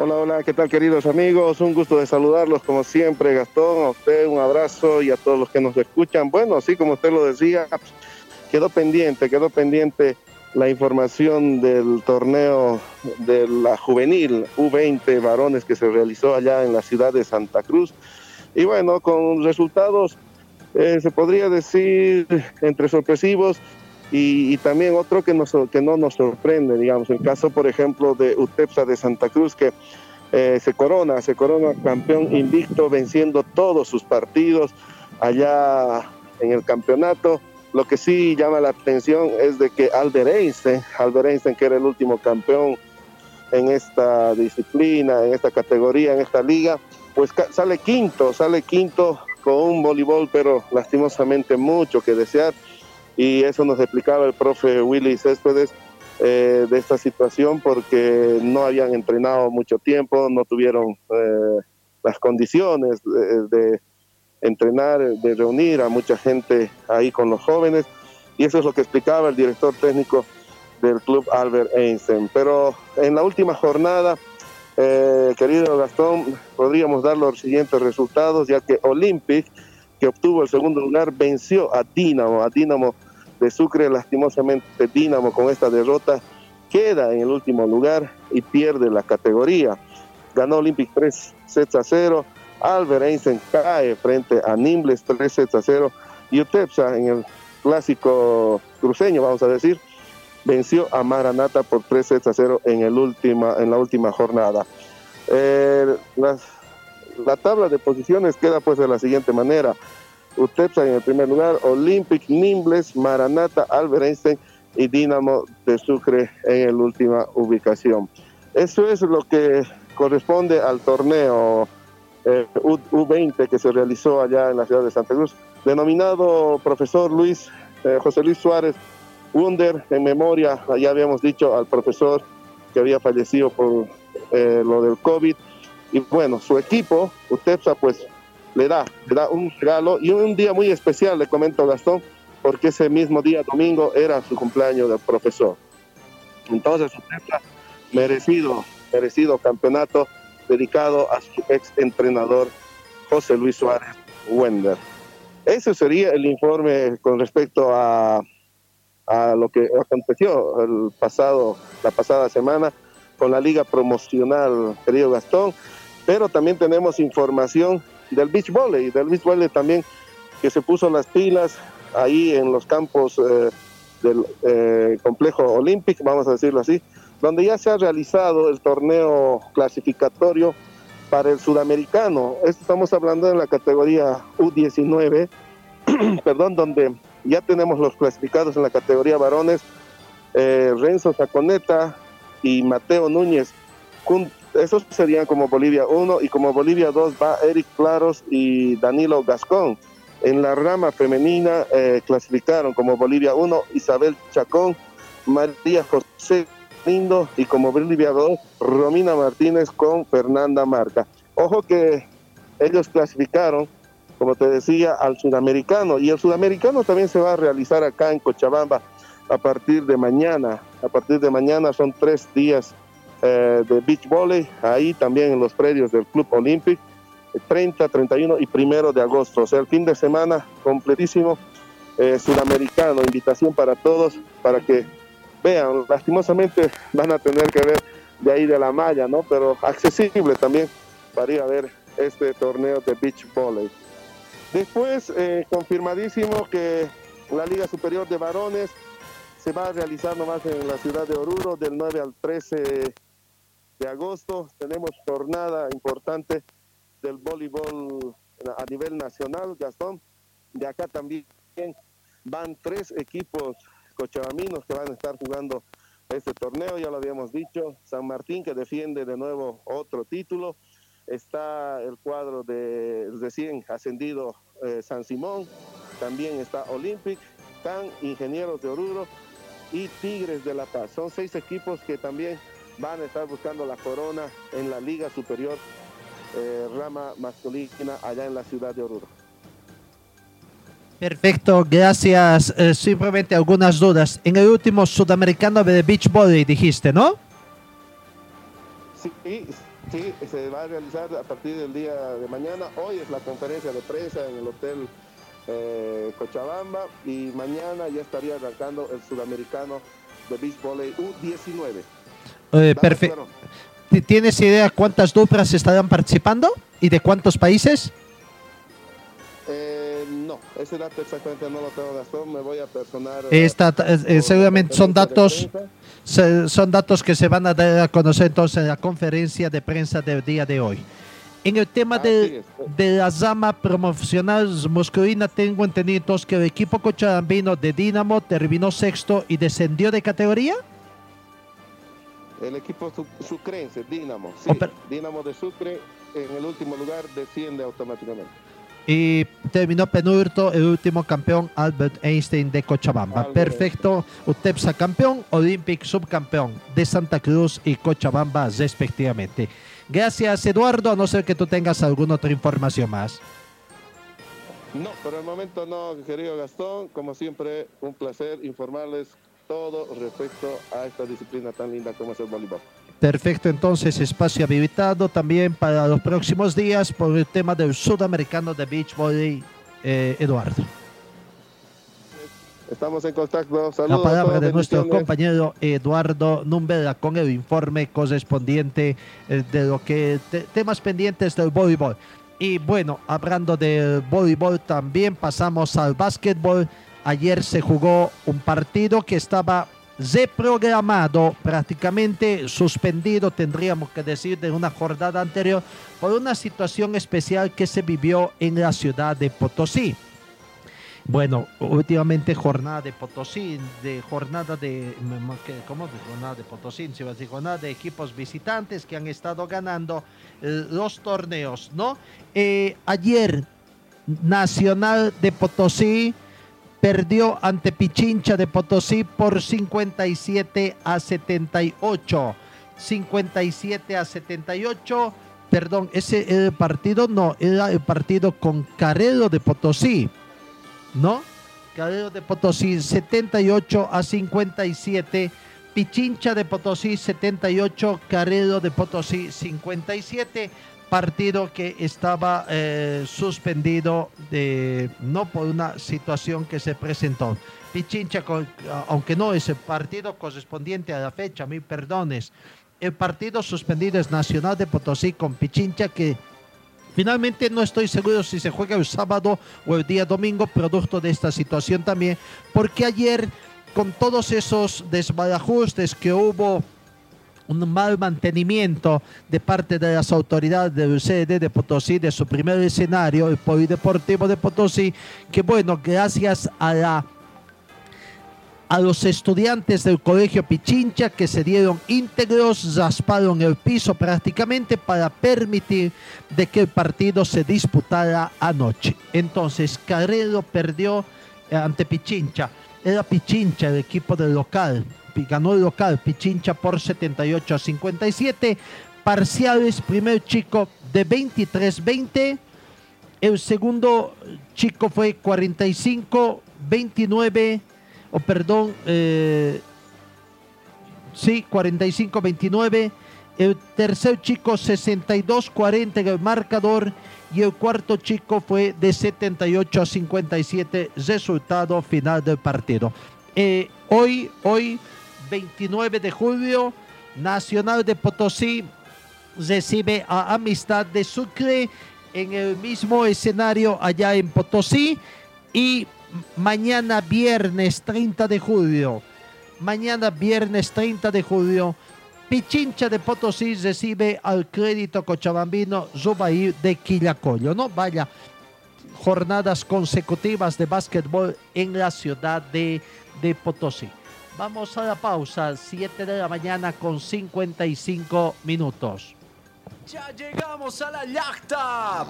Hola, hola, ¿qué tal queridos amigos? Un gusto de saludarlos como siempre, Gastón, a usted un abrazo y a todos los que nos escuchan. Bueno, así como usted lo decía, quedó pendiente, quedó pendiente la información del torneo de la juvenil U20 varones que se realizó allá en la ciudad de Santa Cruz. Y bueno, con resultados eh, se podría decir entre sorpresivos y, también otro que, nos, que no nos sorprende, digamos, el caso, por ejemplo, de UTEPSA de Santa Cruz, que eh, se corona, se corona campeón invicto, venciendo todos sus partidos allá en el campeonato. Lo que sí llama la atención es de que Albert Einstein, Albert Einstein que era el último campeón en esta disciplina, en esta categoría, en esta liga, pues sale quinto, sale quinto con un voleibol, pero lastimosamente mucho que desear. Y eso nos explicaba el profe Willy Céspedes eh, de esta situación porque no habían entrenado mucho tiempo, no tuvieron eh, las condiciones de, entrenar, de reunir a mucha gente ahí con los jóvenes. Y eso es lo que explicaba el director técnico del club Albert Einstein. Pero en la última jornada eh, querido Gastón, podríamos dar los siguientes resultados, ya que Olympic, que obtuvo el segundo lugar, venció a Dinamo, a Dinamo de Sucre, lastimosamente Dinamo con esta derrota queda en el último lugar y pierde la categoría. Ganó Olympic 3 sets a 0, Albert Einstein cae frente a Nimbles 3 sets a 0 y Utepsa en el clásico cruceño, vamos a decir, venció a Maranata por 3 sets a 0 en, el última, en la última jornada. Eh, las, la tabla de posiciones queda pues de la siguiente manera. Utepsa en el primer lugar, Olympic, Nimbles, Maranata, Albert Einstein y Dinamo de Sucre en la última ubicación. Eso es lo que corresponde al torneo eh, U, 20 que se realizó allá en la ciudad de Santa Cruz, denominado profesor Luis eh, José Luis Suárez Wunder en memoria, ya habíamos dicho, al profesor que había fallecido por eh, lo del COVID. Y bueno, su equipo, UTEPSA, pues le da, le da un regalo y un día muy especial, le comento Gastón, porque ese mismo día, domingo, era su cumpleaños del profesor. Entonces, merecido, merecido campeonato dedicado a su ex entrenador José Luis Suárez Wender. Ese sería el informe con respecto a, a lo que aconteció el pasado, la pasada semana con la liga promocional, querido Gastón, pero también tenemos información del beach volley, del beach volley también que se puso las pilas ahí en los campos eh, del eh, complejo olímpico, vamos a decirlo así, donde ya se ha realizado el torneo clasificatorio para el sudamericano. estamos hablando en la categoría U19, perdón, donde ya tenemos los clasificados en la categoría varones, eh, Renzo Saconeta y Mateo Núñez. Esos serían como Bolivia 1 y como Bolivia 2 va Eric Claros y Danilo Gascón. En la rama femenina eh, clasificaron como Bolivia 1 Isabel Chacón, María José Lindo y como Bolivia 2 Romina Martínez con Fernanda Marca. Ojo que ellos clasificaron, como te decía, al sudamericano y el sudamericano también se va a realizar acá en Cochabamba a partir de mañana. A partir de mañana son tres días eh, de beach volley, ahí también en los predios del Club Olímpico, 30, 31 y primero de agosto. O sea, el fin de semana completísimo eh, sudamericano. Invitación para todos para que vean. Lastimosamente van a tener que ver de ahí de la malla, ¿no? Pero accesible también para ir a ver este torneo de beach volley. Después, eh, confirmadísimo que la Liga Superior de Varones se va a realizar nomás en la ciudad de Oruro del 9 al 13 de agosto. Tenemos jornada importante del voleibol a nivel nacional, Gastón. De acá también van tres equipos cochabaminos que van a estar jugando este torneo, ya lo habíamos dicho. San Martín que defiende de nuevo otro título. Está el cuadro de recién ascendido eh, San Simón. También está Olympic, CAN, Ingenieros de Oruro y Tigres de La Paz. Son seis equipos que también van a estar buscando la corona en la Liga Superior eh, Rama Masculina allá en la ciudad de Oruro. Perfecto, gracias. Eh, simplemente algunas dudas. En el último sudamericano de beach volley dijiste, ¿no? Sí, sí, se va a realizar a partir del día de mañana. Hoy es la conferencia de prensa en el Hotel eh, Cochabamba y mañana ya estaría arrancando el sudamericano de beach volley U19. Eh, perfecto. ¿Tienes idea cuántas duplas estarán participando y de cuántos países? Eh, no, ese dato exactamente no lo tengo, Gastón. Me voy a personar. Esta, eh, seguramente son datos, son datos que se van a dar a conocer entonces en la conferencia de prensa del día de hoy. En el tema de, de, la rama promocional masculina, tengo entendido que el equipo cochabambino de Dinamo terminó sexto y descendió de categoría. El equipo sucrense, Dinamo, sí, Dinamo de Sucre, en el último lugar desciende automáticamente. Y terminó penúltimo el último campeón Albert Einstein de Cochabamba. Perfecto. UTEPSA campeón, Olympic subcampeón de Santa Cruz y Cochabamba respectivamente. Gracias Eduardo, a no ser que tú tengas alguna otra información más. No, por el momento no, querido Gastón. Como siempre, un placer informarles todo respecto a esta disciplina tan linda como es el voleibol. Perfecto, entonces espacio habilitado también para los próximos días por el tema del sudamericano de beach volley, eh, Eduardo. Estamos en contacto. Saludos. La palabra de nuestro compañero Eduardo Numbera con el informe correspondiente eh, de lo que temas pendientes del voleibol. Y bueno, hablando del voleibol también pasamos al básquetbol. Ayer se jugó un partido que estaba reprogramado, prácticamente suspendido, tendríamos que decir, de una jornada anterior, por una situación especial que se vivió en la ciudad de Potosí. Bueno, últimamente jornada de Potosí, de jornada de, ¿cómo de jornada de Potosí? Se va a jornada de equipos visitantes que han estado ganando eh, los torneos, ¿no? Eh, ayer, Nacional de Potosí perdió ante Pichincha de Potosí por 57 a 78. 57 a 78. Perdón, ese el partido no, era el partido con Carrero de Potosí. ¿No? Carrero de Potosí 78 a 57. Pichincha de Potosí 78, Carrero de Potosí 57 partido que estaba eh, suspendido de, no por una situación que se presentó. Pichincha, aunque no es el partido correspondiente a la fecha, mil perdones. El partido suspendido es Nacional de Potosí con Pichincha que Finalmente no estoy seguro si se juega el sábado o el día domingo, producto de esta situación también, porque ayer con todos esos desbarajustes que hubo un mal mantenimiento de parte de las autoridades del CD de Potosí, de su primer escenario, el Polideportivo de Potosí, que bueno, gracias a la a los estudiantes del colegio Pichincha que se dieron íntegros, rasparon el piso prácticamente para permitir de que el partido se disputara anoche. Entonces, Carrero perdió ante Pichincha. Era Pichincha el equipo del local ganó el local Pichincha por 78 a 57. Parciales, primer chico de 23-20. El segundo chico fue 45-29, o perdón, eh, sí, 45-29. El tercer chico 62-40 en el marcador y el cuarto chico fue de 78 a 57, resultado final del partido. Eh, hoy, hoy 29 de julio, Nacional de Potosí recibe a Amistad de Sucre en el mismo escenario allá en Potosí y mañana viernes 30 de julio, mañana viernes 30 de julio, Pichincha de Potosí recibe al crédito cochabambino Zubair de Quillacollo, ¿no? Vaya, jornadas consecutivas de básquetbol en la ciudad de, de Potosí. Vamos a la pausa, 7 de la mañana con 55 minutos. Ya llegamos a la yacta.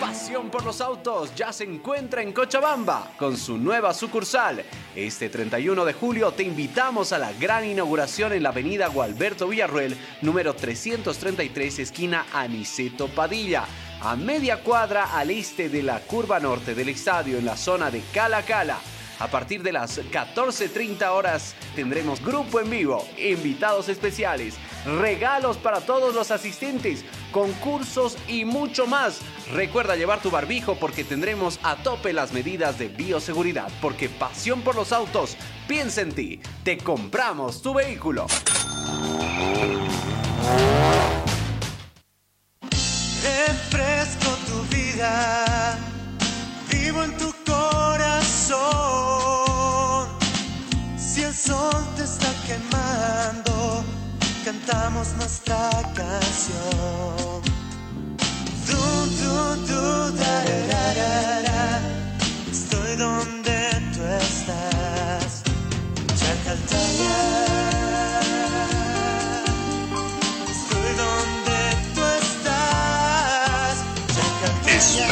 Pasión por los autos ya se encuentra en Cochabamba con su nueva sucursal. Este 31 de julio te invitamos a la gran inauguración en la avenida Gualberto Villarruel, número 333, esquina Aniceto Padilla a media cuadra al este de la curva norte del estadio en la zona de Cala Cala. A partir de las 14.30 horas tendremos grupo en vivo, invitados especiales, regalos para todos los asistentes, concursos y mucho más. Recuerda llevar tu barbijo porque tendremos a tope las medidas de bioseguridad, porque pasión por los autos, piensa en ti, te compramos tu vehículo. Refresco tu vida, vivo en tu corazón. Si el sol te está quemando, cantamos nuestra canción. Du, du, du, da, da, Estoy donde tú estás, Chacaltaya.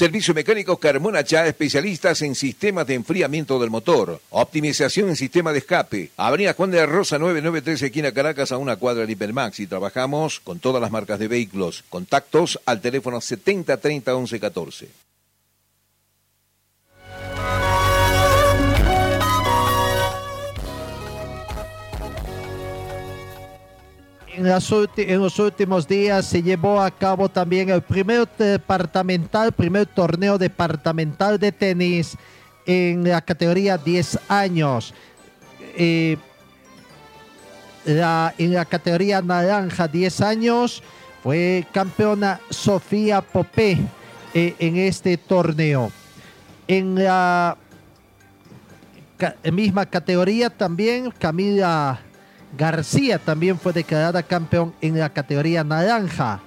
Servicio Mecánico Carmona Chá, especialistas en sistemas de enfriamiento del motor, optimización en sistema de escape. Avenida Juan de la Rosa 993, esquina Caracas, a una cuadra de Hipermax. Y trabajamos con todas las marcas de vehículos. Contactos al teléfono 70 30 11 14. En, los últimos días se llevó a cabo también el primer departamental, primer torneo departamental de tenis en la categoría 10 años. Eh, en la categoría naranja 10 años fue campeona Sofía Popé eh, en este torneo. En la misma categoría también Camila García también fue declarada campeón en la categoría naranja.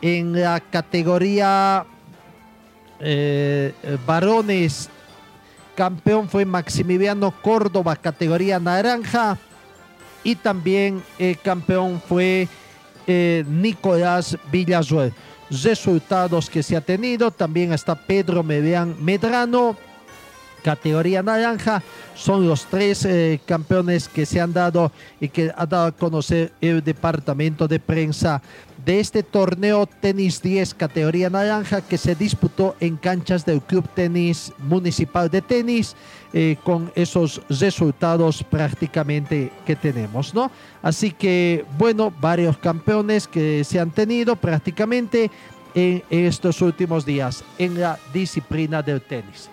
En la categoría eh, varones, campeón fue Maximiliano Córdoba, categoría naranja. Y también eh, campeón fue eh, Nicolás Villasuel. Resultados que se ha tenido, también está Pedro Medrano, categoría naranja. Son los tres eh, campeones que se han dado y que ha dado a conocer el departamento de prensa de este torneo Tenis 10 categoría naranja que se disputó en canchas del Club Tenis Municipal de Tenis eh, con esos resultados prácticamente que tenemos, ¿no? Así que, bueno, varios campeones que se han tenido prácticamente en estos últimos días en la disciplina del tenis.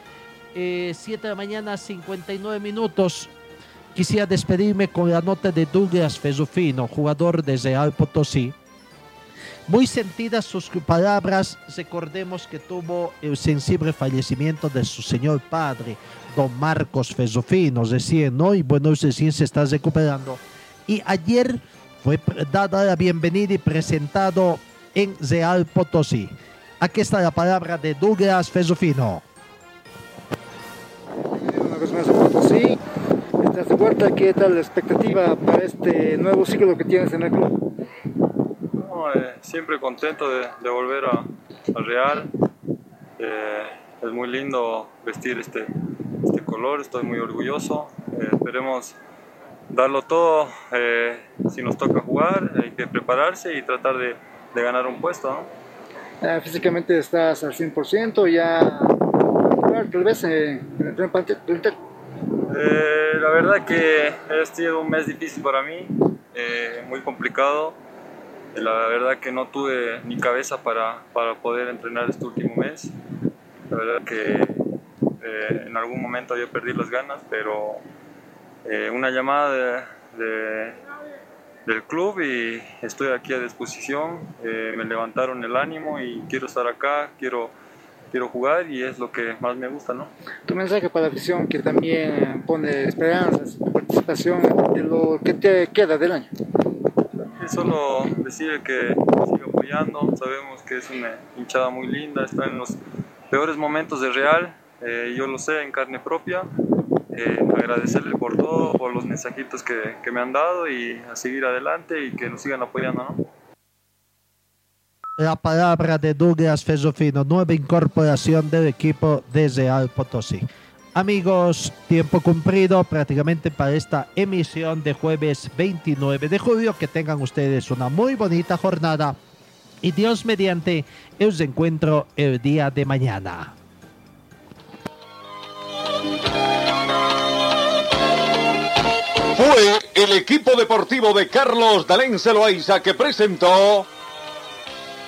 7 de la mañana, 59 minutos. Quisiera despedirme con la nota de Douglas Fezufino, jugador de Real Potosí. Muy sentidas sus palabras, recordemos que tuvo el sensible fallecimiento de su señor padre, don Marcos Fezofino, recién, ¿no? Y bueno, recién se está recuperando. Y ayer fue dada la bienvenida y presentado en Real Potosí. Aquí está la palabra de Douglas Fezofino. Una vez más a Potosí. ¿Estás de vuelta? ¿Qué tal la expectativa para este nuevo ciclo que tienes en el club? No, eh, siempre contento de, de volver a, a Real. Eh, es muy lindo vestir este, este color, estoy muy orgulloso. Eh, esperemos darlo todo. eh, si nos toca jugar, hay que prepararse y tratar de, de ganar un puesto. ¿no? Eh, físicamente estás al 100%, ya tal vez eh, en el tren plantel. Eh, la verdad que ha sido un mes difícil para mí, eh, muy complicado. La verdad que no tuve ni cabeza para, para poder entrenar este último mes. La verdad que en algún momento yo perdí las ganas, pero una llamada de- de- del club y estoy aquí a disposición. Me levantaron el ánimo y quiero estar acá, quiero, quiero jugar y es lo que más me gusta, ¿no? Tu mensaje para la afición que también pone esperanzas, participación de lo que te queda del año. Y solo decir que siga apoyando, sabemos que es una hinchada muy linda, está en los peores momentos de Real, eh, yo lo sé en carne propia, eh, agradecerle por todo, por los mensajitos que, que me han dado y a seguir adelante y que nos sigan apoyando, ¿no? La palabra de Douglas Fezofino, nueva incorporación del equipo de Real Potosí. Amigos, tiempo cumplido prácticamente para esta emisión de jueves 29 de julio. Que tengan ustedes una muy bonita jornada y Dios mediante, os encuentro el día de mañana. Fue el equipo deportivo de Carlos Dalén Celoaiza que presentó